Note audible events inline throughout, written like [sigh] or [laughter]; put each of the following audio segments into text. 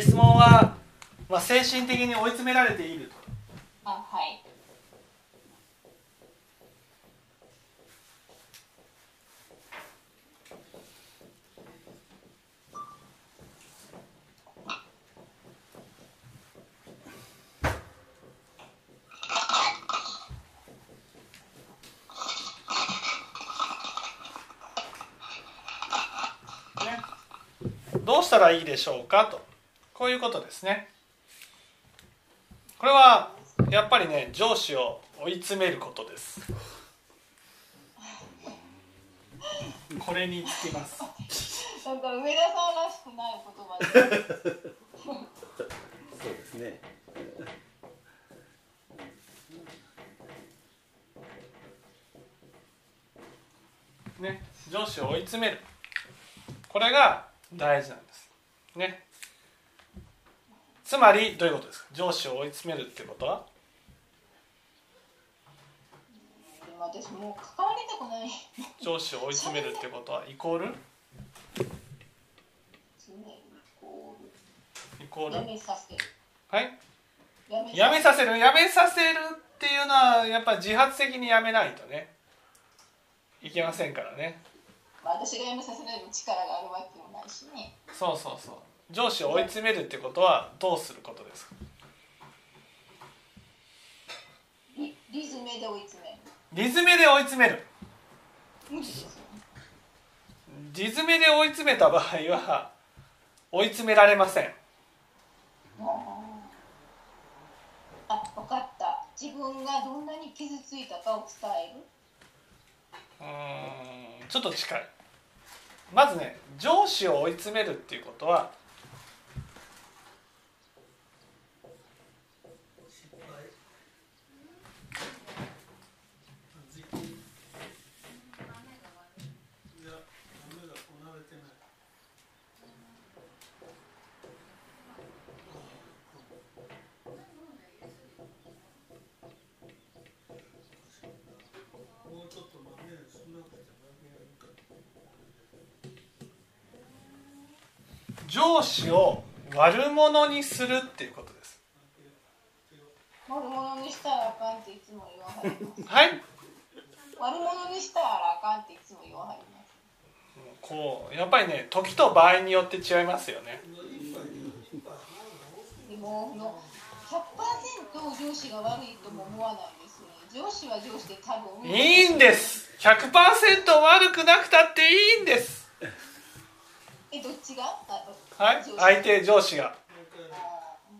質問は、まあ、精神的に追い詰められていると。あはい。どうしたらいいでしょうかとこういうことですね。これはやっぱりね上司を追い詰めることです。これにつきます。なんか上田さんらしくない言葉で。そうですね。ね上司を追い詰める。これが大事なんです。ねつまりどういうことですか？上司を追い詰めるってことは？私もう関わりたくない。上司を追い詰めるってことはイコール？イコール。うやめさせ。るはい？やめやめさせる？やめさせるっていうのはやっぱ自発的にやめないとね。いけませんからね。まあ私がやめさせられる力があるわけもないしね。そうそうそう上司を追い詰めるってことはどうすることですか？リリズムで追い詰める。リズムで追い詰める。リズムで追い詰めた場合は追い詰められません。あ分かった。自分がどんなに傷ついたかを伝える。うーんちょっと近い。まずね上司を追い詰めるっていうことは上司を悪者にするっていうことです。悪者にしたらあかんっていつも言わはります。はい。悪者にしたらあかんっていつも言わはります。こうやっぱりね時と場合によって違いますよね。でもこの100%上司が悪いとも思わないですね。上司は上司で多分。いいんです。100%悪くなくたっていいんですはい。相手上司が。あ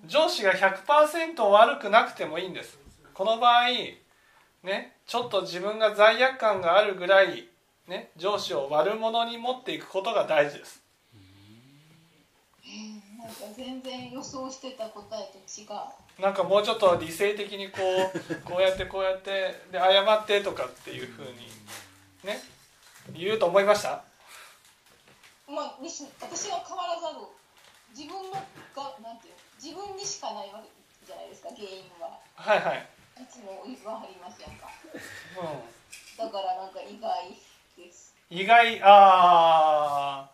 上司が100%悪くなくてもいいんです。この場合ねちょっと自分が罪悪感があるぐらいね上司を悪者に持っていくことが大事です。ーなんか全然予想してた答えと違う。なんかもうちょっと理性的にこう [laughs] こうやってこうやってで謝ってとかっていうふうにね言うと思いました？まあ、にし私は変わらざる。自分のがなんていう自分にしかないわけじゃないですか原因は。はいはい、いつも言わはりますやんか。うだからなんか意外です。ん、意外あ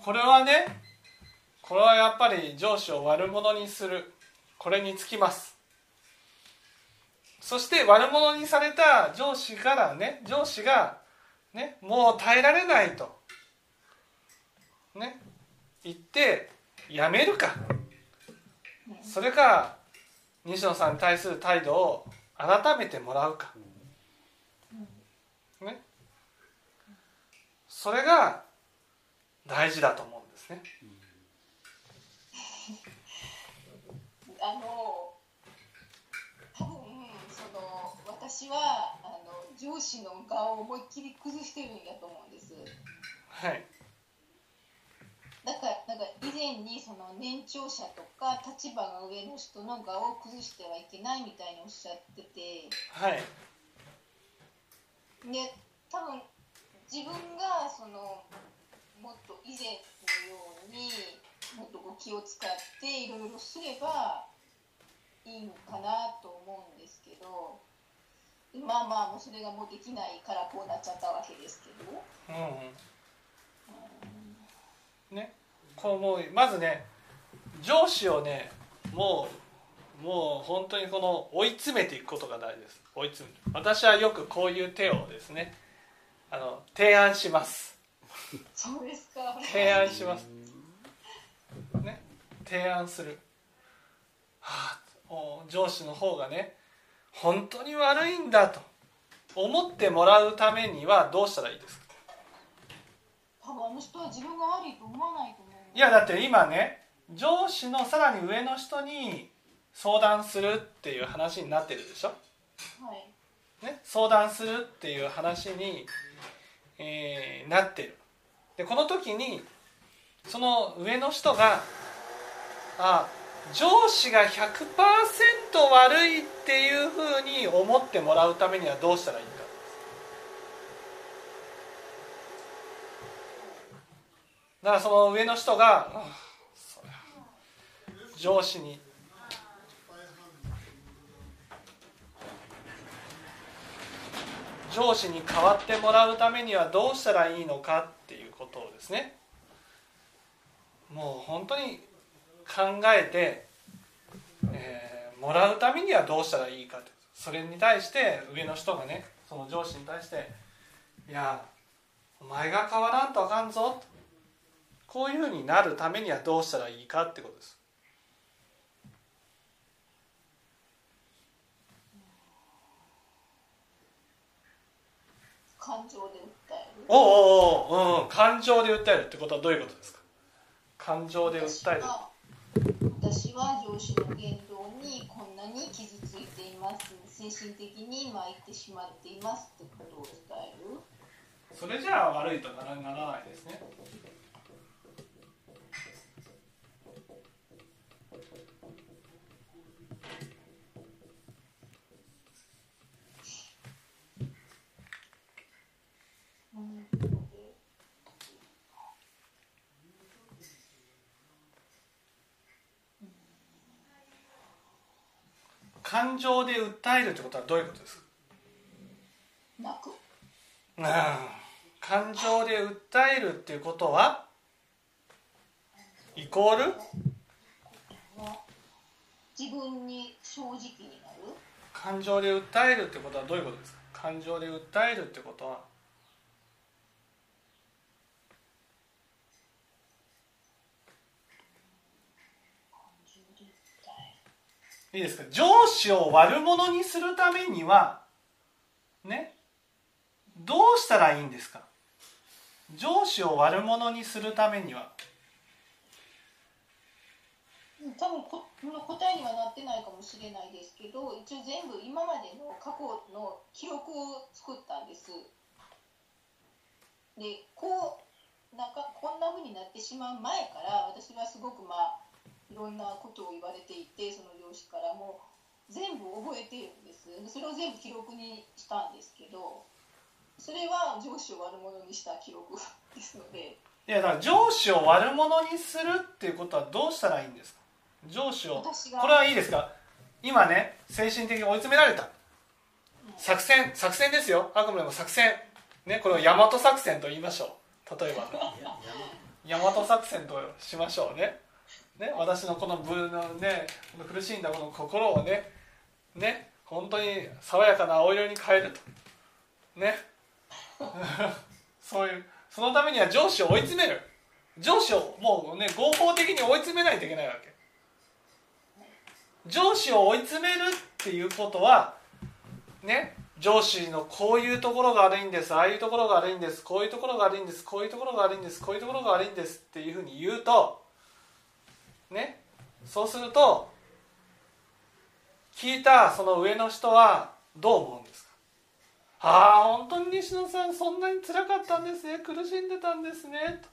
ー。これはねこれはやっぱり上司を悪者にする。これにつきます。そして悪者にされた上司からね上司がねもう耐えられないとね言って辞めるか。それか西野さんに対する態度を改めてもらうか。ね。それが大事だと思うんですね。あの多分その私はあの上司の顔を思いっきり崩してるんやと思うんです。はいだからなんか以前にその年長者とか立場が上の人の顔を崩してはいけないみたいにおっしゃってて。はい。で多分自分がそのもっと以前のようにもっとこう気を使っていろいろすればいいのかなと思うんですけど。まあまあもうそれがもうできないからこうなっちゃったわけですけど。うんうん。ねこうもう。まずね上司をねもうもう本当にこの追い詰めていくことが大事です。追い詰める私はよくこういう手をですねあの提案します。そうですか。提案します。ね提案する、はあ、お上司の方がね本当に悪いんだと思ってもらうためにはどうしたらいいですか？多分あの人は自分が悪いと思わないといやだって今ね上司のさらに上の人に相談するっていう話になってるでしょ、はい。ね、相談するっていう話に、えーなってる。でこの時にその上の人があ上司が100%悪いっていうふうに思ってもらうためにはどうしたらいいかだからその上の人が上司に。上司に代わってもらうためにはどうしたらいいのかっていうことをですね。もう本当に考えて、えーもらうためにはどうしたらいいかとそれに対して上の人がねその上司に対して「いやお前が変わらんとあかんぞ」とこういうふうになるためにはどうしたらいいかってことです。感情で訴える。おうおうおう、うん、感情で訴えるってことはどういうことですか？感情で訴える。私は上司の言動にこんなに傷ついています。精神的に参ってしまっていますってことを伝える。それじゃあ悪いとならならないですね感情で訴えるってことはどういうことですか？泣く。うん。感情で訴えるっていうことはイコール？自分に正直になる。感情で訴えるってことはどういうことですか？感情で訴えるってことは感情で訴えいいですか？上司を悪者にするためにはね？どうしたらいいんですか？上司を悪者にするためには。多分この答えにはなってないかもしれないですけど一応全部今までの過去の記録を作ったんです。でこうなんかこんな風になってしまう前から私はすごくまあいろんなことを言われていてその上司からも全部覚えているんです。でそれを全部記録にしたんですけどそれは上司を悪者にした記録ですので。いやだから上司を悪者にするっていうことはどうしたらいいんですか？上司をこれはいいですか？今ね精神的に追い詰められた。作戦作戦ですよ。あくまでも作戦。ねこれを大和作戦と言いましょう。例えば。大和作戦としましょうねね私のこのぶのねこの苦しんだこの心をねね本当に爽やかな青色に変えると。ね。[laughs] そういうそのためには上司を追い詰める。上司をもうね合法的に追い詰めないといけないわけ。上司を追い詰めるっていうことはね上司のこういうところが悪いんですああいうところが悪いんですこういうところが悪いんですこういうところが悪いんですこういうところが悪いんですっていうふうに言うとね。そうすると聞いたその上の人はどう思うんですか？ああ本当に西野さんそんなに辛かったんですね。苦しんでたんですね。と。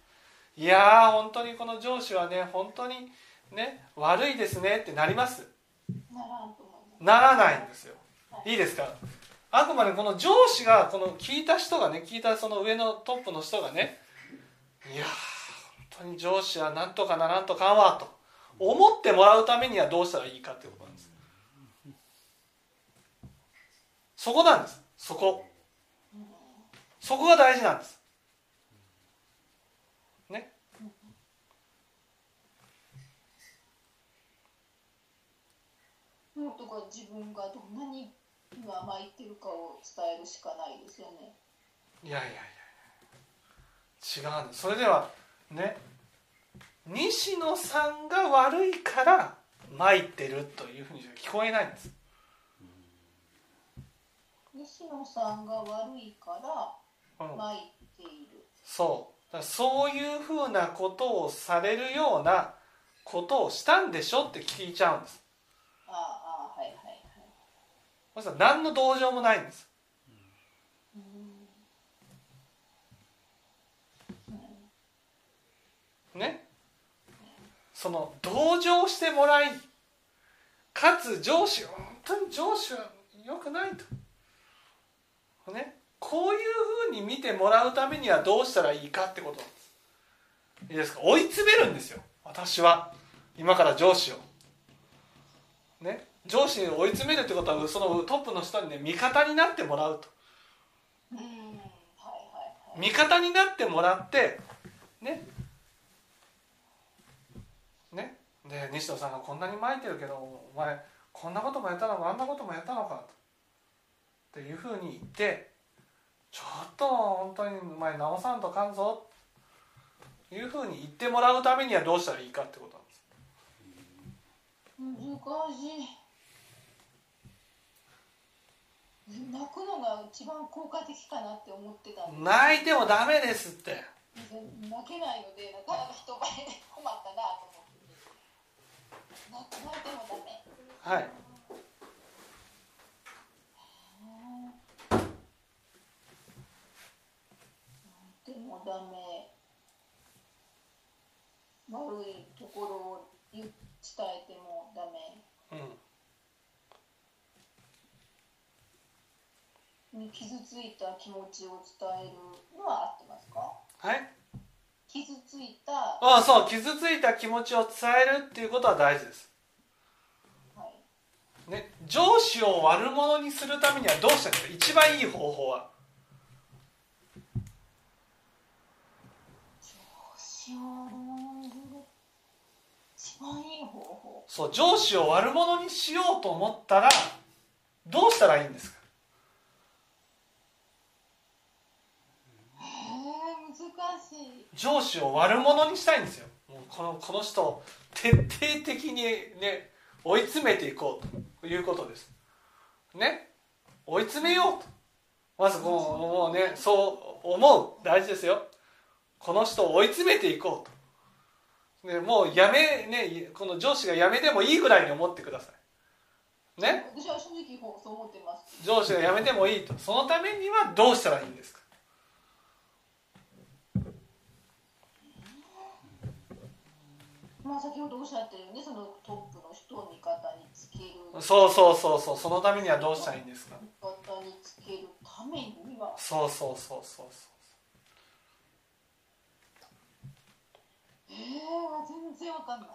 いやー本当にこの上司はね本当にね悪いですね。ってなります。ならないんですよ。いいですか？あくまでこの上司がこの聞いた人がね聞いたその上のトップの人がねいやー本当に上司はなんとかならんとかんわと思ってもらうためにはどうしたらいいかってことなんです。そこなんです。そこ。そこが大事なんです。ね。ことが自分がどんなに今参ってるかを伝えるしかないですよね。いやいやいや。違うんです。それではね西野さんが悪いから参ってるというふうにしか聞こえないんです。西野さんが悪いからうん。参っている、そう。だからそういうふうなことをされるようなことをしたんでしょって聞いちゃうんです。ああはいはいはい。そ何の同情もないんです。ね？その同情してもらいかつ上司本当に上司は良くないと。ねこういうふうに見てもらうためにはどうしたらいいかってこと。いいですか？追い詰めるんですよ。私は。今から上司を。ね上司に追い詰めるってことはそのトップの人にね味方になってもらうと。味方になってもらってねね。で西野さんがこんなに巻いてるけどお前こんなこともやったのかあんなこともやったのかとっていうふうに言ってちょっと本当にお前直さんとかんぞというふうに言ってもらうためにはどうしたらいいかってことなんです。難しい。泣くのが一番効果的かなって思ってた泣いてもダメですって。泣けないのでなかなか人前で困ったなと思ってはい。でもダメ。悪いところを伝えてもダメ。うん。に傷ついた気持ちを伝えるのは合ってますか？はい傷ついた、ああそう傷ついた気持ちを伝えるっていうことは大事です。はい、ね、上司を悪者にするためにはどうしたらいいか？一番いい方法は。しよう一番いい方法。そう上司を悪者にしようと思ったらどうしたらいいんですかへえ難しい上司を悪者にしたいんですよ。もうこのこの人を徹底的にね追い詰めていこうということです。ね？追い詰めようと。まずこのもうねそう思う。大事ですよ。この人を追い詰めていこうと、ね、もうやめねこの上司が辞めてもいいぐらいに思ってください。ね？私は正直そう思ってます。上司が辞めてもいいと。そのためにはどうしたらいいんですか？まあ先ほどおっしゃったようにそのトップの人を味方につける。そうそうそうそう。そのためにはどうしたらいいんですか？味方につけるためには。そうそうそうそうそう。ええ全然わかんない。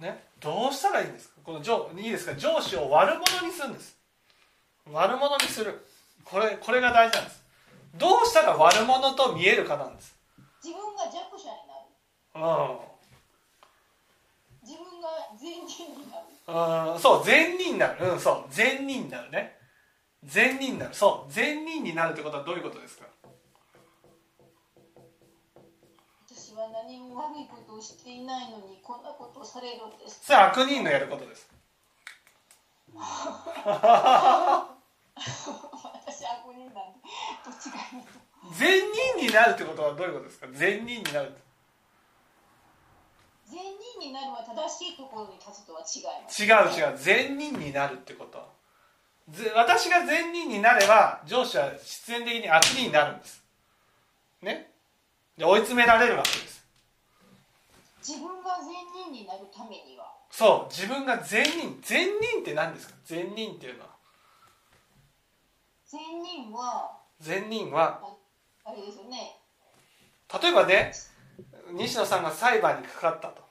ね、どうしたらいいんですか？この上いいですか？上司を悪者にするんです。悪者にする。これこれが大事なんです。どうしたら悪者と見えるかなんです。自分が弱者になる。うんうんそう善人になる。うんそう。善人になるね。善人になる。そう。善人になるってことはどういうことですか？私は何も悪いことをしていないのにこんなことをされるんです。それは悪人のやることです。私悪人なんで。どっちがいいと善人になるってことはどういうことですか？善人になる善人になるは正しいところに立つとは違います。違う違う。善人になるってこと。ぜ私が善人になれば上司は必然的に悪人になるんです。ね？で追い詰められるわけです。自分が善人になるためには。そう。自分が善人。善人って何ですか？善人っていうのは。善人は善人はあれですよね。例えばね西野さんが裁判にかかったと。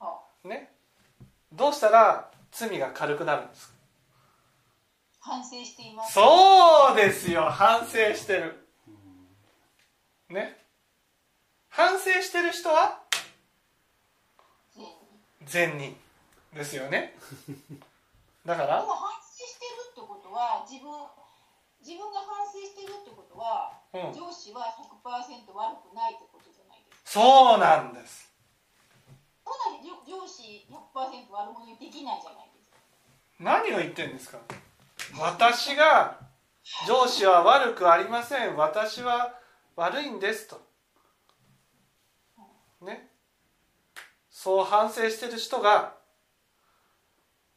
あ。ね。どうしたら罪が軽くなるんですか？反省しています。そうですよ。反省してる。ね。反省してる人は？善人。ですよね。[laughs] だから？反省してるってことは自分自分が反省してるってことは、うん。上司は100%悪くないってそうなんです。なに上上司100%悪者にできないじゃないですか。何を言ってるんですか。私が上司は悪くありません。私は悪いんですと。ね。そう反省してる人が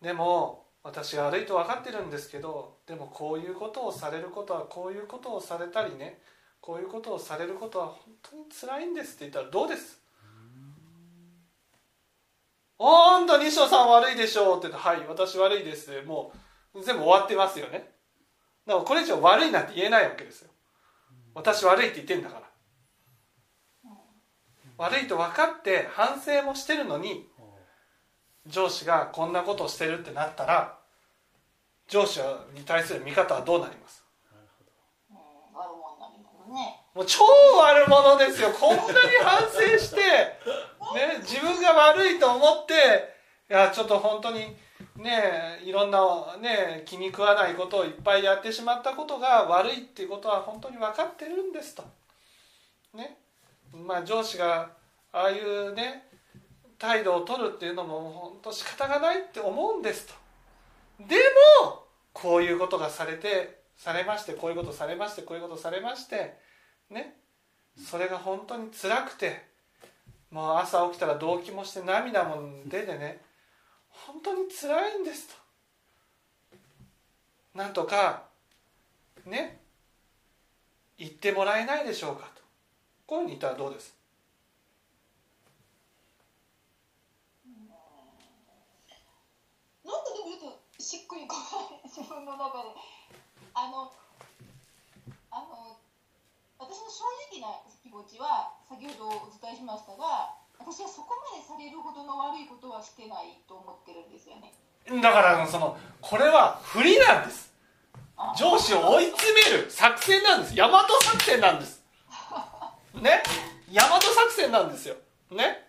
でも私が悪いと分かってるんですけどでもこういうことをされることはこういうことをされたりねこういうことをされることは本当に辛いんですって言ったらどうです？おーんと西野さん悪いでしょうって言ってはい私悪いですでもう全部終わってますよね。だからこれ以上悪いなんて言えないわけですよ。私悪いって言ってんだから。悪いと分かって反省もしてるのに上司がこんなことをしてるってなったら上司に対する見方はどうなりますうん悪者になりますねもう超悪者ですよこんなに反省して、ね、自分が悪いと思っていやちょっと本当にねいろんなね気に食わないことをいっぱいやってしまったことが悪いっていうことは本当に分かってるんですと。ねまあ上司がああいうね態度を取るっていうのも本当仕方がないって思うんですと。でもこういうことがされてされましてこういうことされましてこういうことされましてね。それが本当に辛くてもう朝起きたら動悸もして涙も出てね本当に辛いんですと。なんとかね言ってもらえないでしょうかと。こういうふうに言ったらどうです？なんかでもちょっとしっくりこない。自分の中で。あのあの私の正直な気持ちは先ほどお伝えしましたが私はそこまでされるほどの悪いことはしてないと思ってるんですよね。だからそのこれは不利なんです。あ上司を追い詰める作戦なんです。大和作戦なんです。ね？大和作戦なんですよ。ね？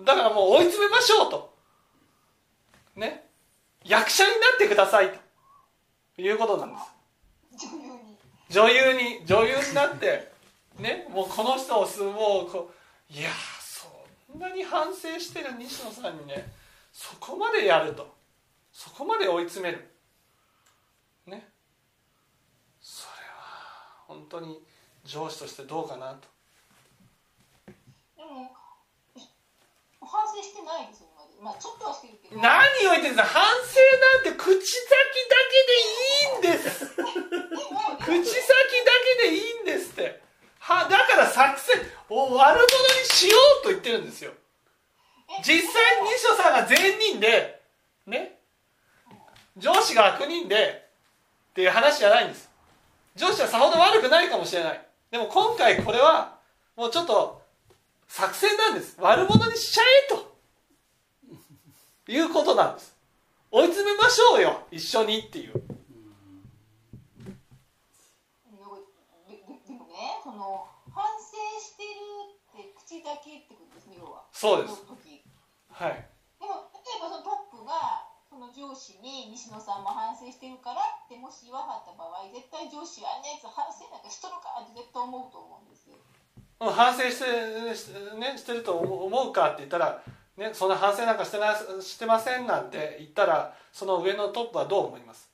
だからもう追い詰めましょうと。ね？役者になってくださいということなんです女優に女優になってねもうこの人をすもうこういやそんなに反省してる西野さんにねそこまでやるとそこまで追い詰める。ね。それは本当に上司としてどうかなとでも反省してないですよ今まあちょっとはしてるけど。何を言ってるんですか反省なんて口先だけでいいんです。[laughs] 口先だけでいいんですって。はだから作戦を悪者にしようと言ってるんですよ。実際に西野さんが善人でね？上司が悪人でっていう話じゃないんです。上司はさほど悪くないかもしれない。でも今回これはもうちょっと作戦なんです。悪者にしちゃえということなんです。追い詰めましょうよ。一緒にっていう。でもねその反省してるって口だけってことですね要は。そうです。はい。でも例えばそのトップがその上司に西野さんも反省してるからってもし言わはった場合絶対上司はあんなやつ反省なんかしとるかって絶対思うと思うんですよ。うん反省して,、ね、してると思うかって言ったら、ね、そんな反省なんかしてなしてませんなんて言ったらその上のトップはどう思います？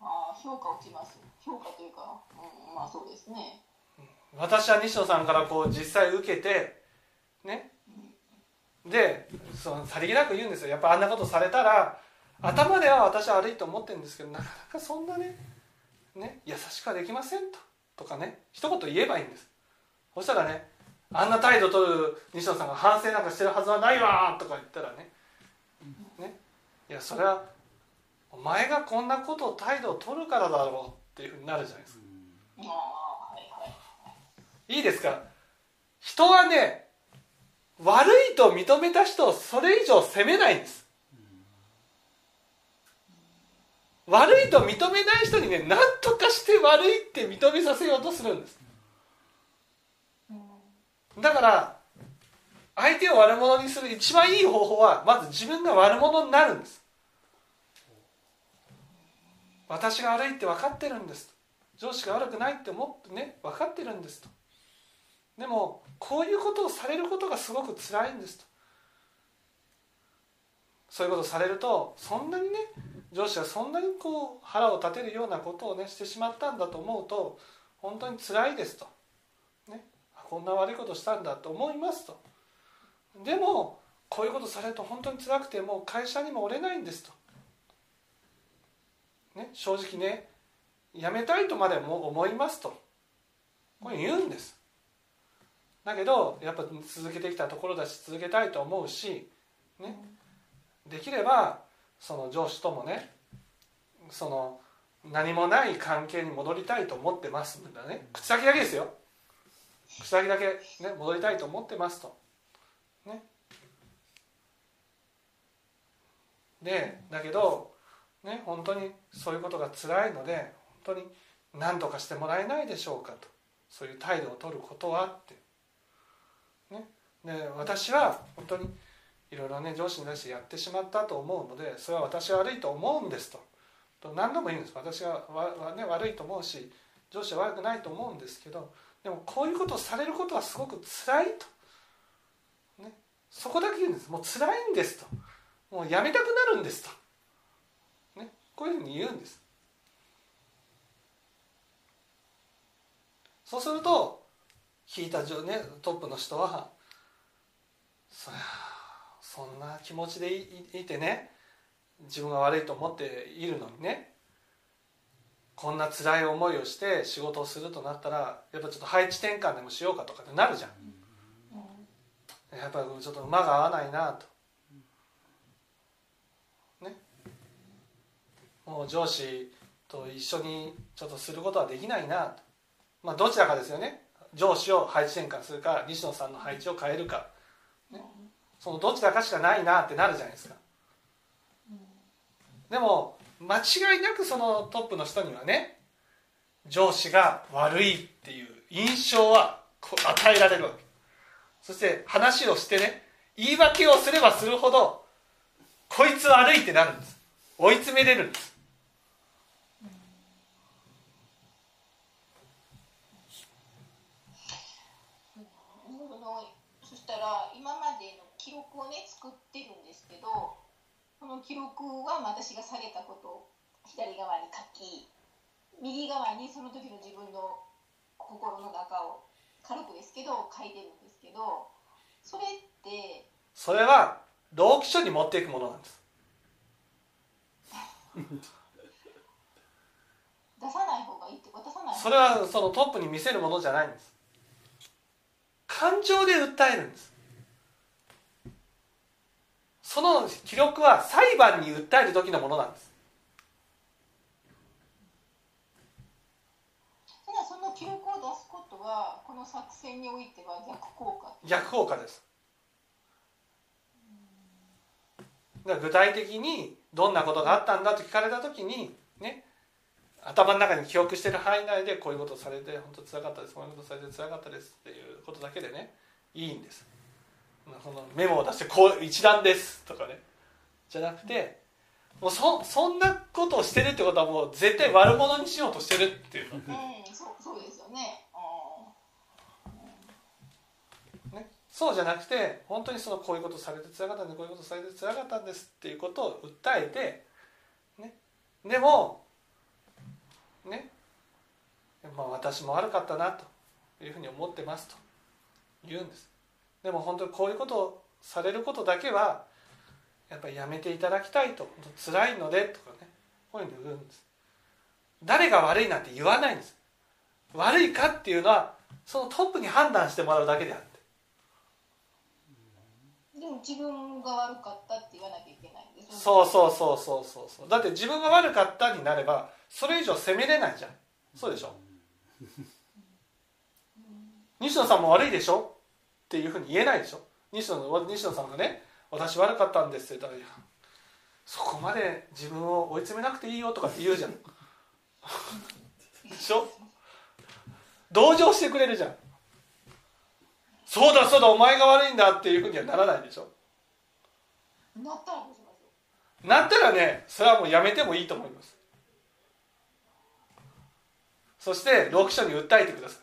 ああ評価落ちます。評価というか、うん、まあそうですね。私は西野さんからこう実際受けてね。でそのさりげなく言うんですよ。やっぱあんなことされたら頭では私は悪いと思ってるんですけどなかなかそんなねね優しくはできませんと。とかね。一言言えばいいんです。そしたらねあんな態度取る西野さんが反省なんかしてるはずはないわとか言ったらね。ね。いやそれはお前がこんなことを態度を取るからだろうっていうふうになるじゃないですか。いいですか？人はね悪いと認めた人をそれ以上責めないんです。悪いと認めない人にね何とかして悪いって認めさせようとするんです。だから相手を悪者にする一番いい方法はまず自分が悪者になるんです。私が悪いって分かってるんです。上司が悪くないって思ってね分かってるんです。とでもこういうことをされることがすごく辛いんです。とそういうことをされるとそんなにね上司はそんなにこう腹を立てるようなことをねしてしまったんだと思うと本当に辛いですと、こんな悪いことしたんだと思いますと。でもこういうことされると本当に辛くてもう会社にもおれないんですと、ね、正直ね辞めたいとまでも思いますと。これ言うんです。だけどやっぱ続けてきたところだし続けたいと思うし、ね、できればその上司ともねその何もない関係に戻りたいと思ってます。んだね。口先だけですよ。口先だけ、ね、戻りたいと思ってますと。ね。でだけどね本当にそういうことが辛いので本当に何とかしてもらえないでしょうかと。そういう態度を取ることはって。ね。で私は本当にいろいろね上司に対してやってしまったと思うのでそれは私は悪いと思うんですと。と何度も言うんです。私はわ、ね、悪いと思うし上司は悪くないと思うんですけどでもこういうことをされることはすごく辛いと、ね、そこだけ言うんです。もう辛いんですと。もうやめたくなるんですと、ね、こういうふうに言うんです。そうすると聞いた、ね、トップの人はそりゃそんな気持ちでいてね自分が悪いと思っているのにねこんな辛い思いをして仕事をするとなったらやっぱちょっと配置転換でもしようかとかってなるじゃん、やっぱりちょっと馬が合わないなと。ね。もう上司と一緒にちょっとすることはできないなと。まあどちらかですよね。上司を配置転換するか西野さんの配置を変えるか、ね、そのどちらかしかないなってなるじゃないですか。でも間違いなくそのトップの人にはね上司が悪いっていう印象は与えられるわけ。そして話をしてね言い訳をすればするほどこいつ悪いってなるんです。追い詰めれるんです。そしたら今までの記録をね作ってるん。ですけどこの記録は私が下げたことを左側に書き右側にその時の自分の心の中を軽くですけど書いてるんですけどそれってそれは同期書に持っていくものなんです。出さない方がいいって渡さないそれはそのトップに見せるものじゃないんです。感情で訴えるんですその記録は裁判に訴える時のものなんです。ただその記録を出すことはこの作戦においては逆効果？逆効果です。具体的にどんなことがあったんだと聞かれた時にね頭の中に記憶してる範囲内でこういうことされて本当つらかったです。こういうことされてつらかったですっていうことだけでねいいんですそのメモを出してこう一覧ですとかね。じゃなくてもうそそんなことをしてるってことはもう絶対悪者にしようとしてるっていう。の、うん、そうそうですよね,、ね。そうじゃなくて本当にそのこういうことされてつらかったんでこういうことされてつらかったんですっていうことを訴えて、ね、でもね。まあ私も悪かったなというふうに思ってますと言うんですでも本当にこういうことをされることだけはやっぱりやめていただきたいと辛いのでとかねこういうふうに言うんです。誰が悪いなんて言わないんです。悪いかっていうのはそのトップに判断してもらうだけであって。でも自分が悪かったって言わなきゃいけないんですそうそうそうそうそうそう。だって自分が悪かったになればそれ以上責めれないじゃん。そうでしょ？西野さんも悪いでしょ？っていうふうに言えないでしょ。西野西野さんがね「私悪かったんです」って言ったら「いやそこまで自分を追い詰めなくていいよ」とかって言うじゃん。でしょ？同情してくれるじゃん。そうだそうだお前が悪いんだっていうふうにはならないでしょ。なったらなったらねそれはもうやめてもいいと思います。そして労基署に訴えてください、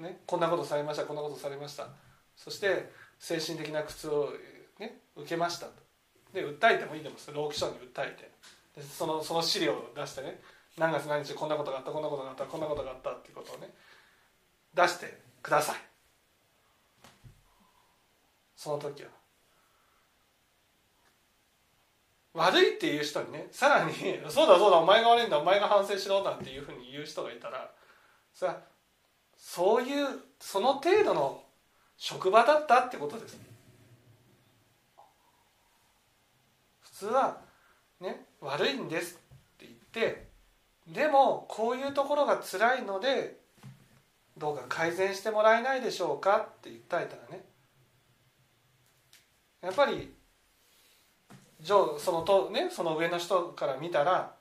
ね、こんなことされましたこんなことされました。そして精神的な苦痛を、ね、受けました。とで訴えてもいいと思います労基署に訴えて。でそのその資料を出してね。何月何日こんなことがあったこんなことがあったこんなことがあったっていうことをね出してください。その時は。悪いっていう人にねさらに「そうだそうだお前が悪いんだお前が反省しろ」なんていうふうに言う人がいたらそれはそういうその程度の職場だったってことです普通はね悪いんですって言ってでもこういうところが辛いのでどうか改善してもらえないでしょうかって訴えたらね。やっぱり上そのと、ね、その上の人から見たら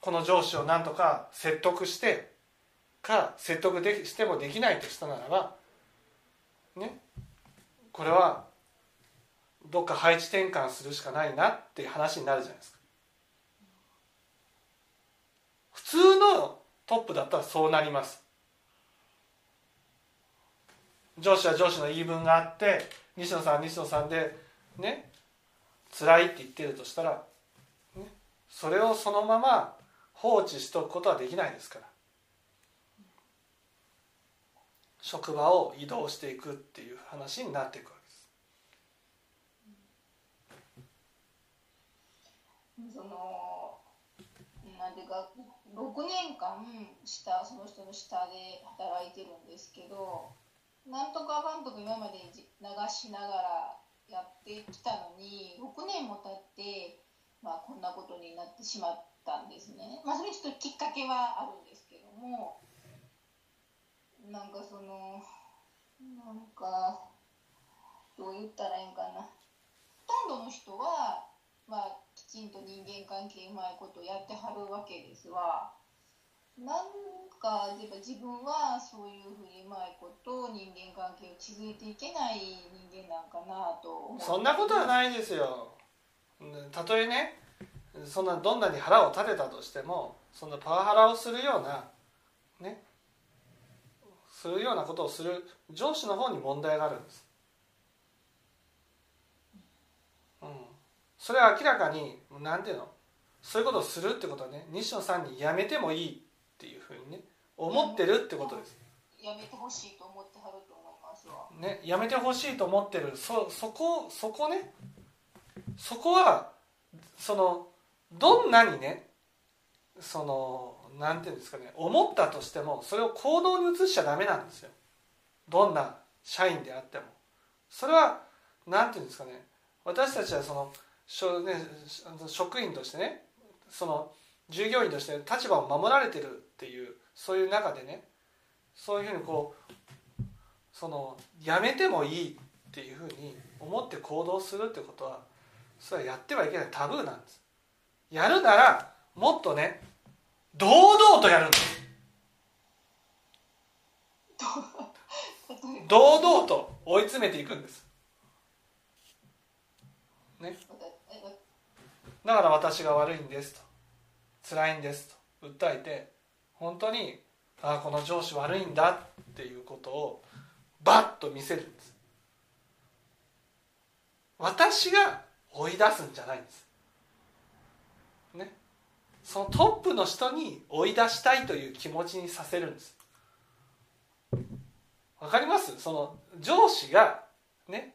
この上司をなんとか説得してか説得でしてもできないとしたならばねこれはどっか配置転換するしかないなっていう話になるじゃないですか。普通のトップだったらそうなります。上司は上司の言い分があって西野さん西野さんでね辛いって言ってるとしたら、ね、それをそのまま放置しておくことはできないですから。職場を移動していくっていう話になっていくわそのなんていうか6年間下その人の下で働いてるんですけどなんとかかんとか今まで流しながらやってきたのに6年も経って、まあ、こんなことになってしまったんですね。まあ、それちょっときっかけはあるんですけどもなんかそのなんかどう言ったらいいんかな。ほとんどの人は、まあ、きちんと人間関係うまいことやってはるわけですわ。なんかやっぱ自分はそういうふうにうまいこと人間関係を築いていけない人間なんかなとそんなことはないですよ。たとえねそんなどんなに腹を立てたとしてもそんなパワハラをするようなねするようなことをする上司の方に問題があるんです、うん、それは明らかに何ていうの？そういうことをするってことはね西野さんにやめてもいいっていうふうにね思ってるってことです。やめてほしいと思ってはると思いますわ。ね、やめてほしいと思ってる。そそこそこねそこはそのどんなにねそのなんていうんですかね思ったとしてもそれを行動に移しちゃダメなんですよ。どんな社員であっても。それはなんていうんですかね私たちはその、職員としてねその従業員として立場を守られてるっていうそういう中でねそういうふうにこうそのやめてもいいっていうふうに思って行動するってことはそれはやってはいけないタブーなんです。やるならもっとね堂々とやるんです堂々と追い詰めていくんです。ね。だから私が悪いんですと。辛いんですと。訴えて本当にああこの上司悪いんだっていうことをバッと見せるんです。私が追い出すんじゃないんです。そのトップの人に追い出したいという気持ちにさせるんです。わかります？その上司がね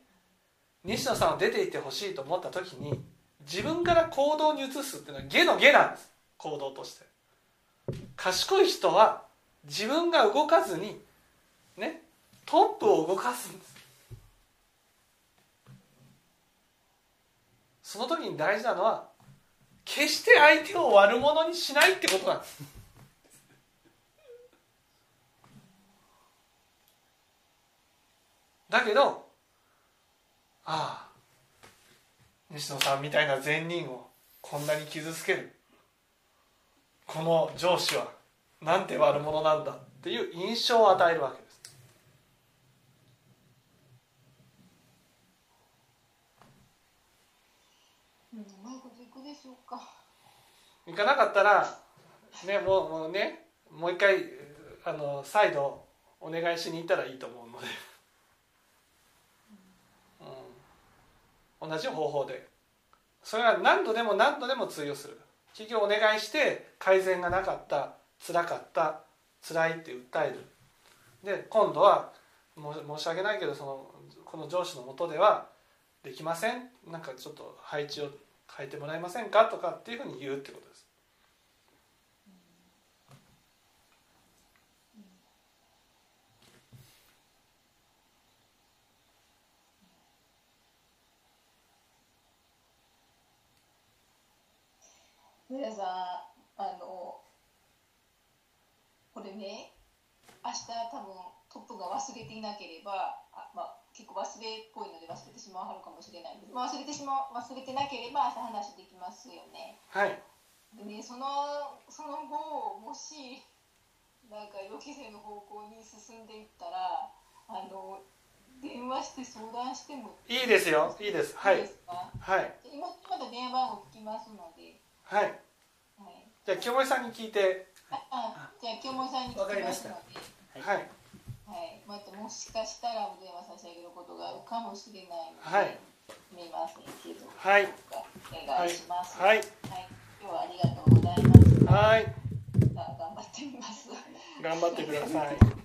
西野さんを出て行ってほしいと思った時に自分から行動に移すっていうのは下の下なんです。行動として。賢い人は自分が動かずにねトップを動かすんです。その時に大事なのは決して相手を悪者にしないってことなんですだけどああ西野さんみたいな善人をこんなに傷つける。この上司はなんて悪者なんだっていう印象を与えるわけ。ですうん、うまいこといくでしょうか。行かなかったらねもうもうねもう一回あの再度お願いしに行ったらいいと思うので、うん、同じ方法で。それは何度でも何度でも通用する。企業お願いして改善がなかった辛かった辛いって訴える。で今度はも申し訳ないけどそのこの上司のもとではできません。なんかちょっと配置を変えてもらえませんか？とかっていうふうに言うってこと皆さん、あの、これね、明日多分トップが忘れていなければ、あまあ、結構忘れっぽいので忘れてしまうはるかもしれないんです。まあ、忘れてしまう、忘れてなければ明日話できますよね。はい。でね、その、その後、もし、なんか予期せぬ方向に進んでいったら、あの、電話して相談してもいいですよ。いいです。はい。はい。今また電話番号聞きますので、はい。はい。じゃあ清盛さんに聞いて。あ、あじゃあ清盛さんに聞きますので、はい。はい。またもしかしたらお電話差し上げることがあるかもしれないので、はい。見ませんけど、はい。お願いします。はい。はい。今日はありがとうございます。はい。あ頑張ってみます。頑張ってください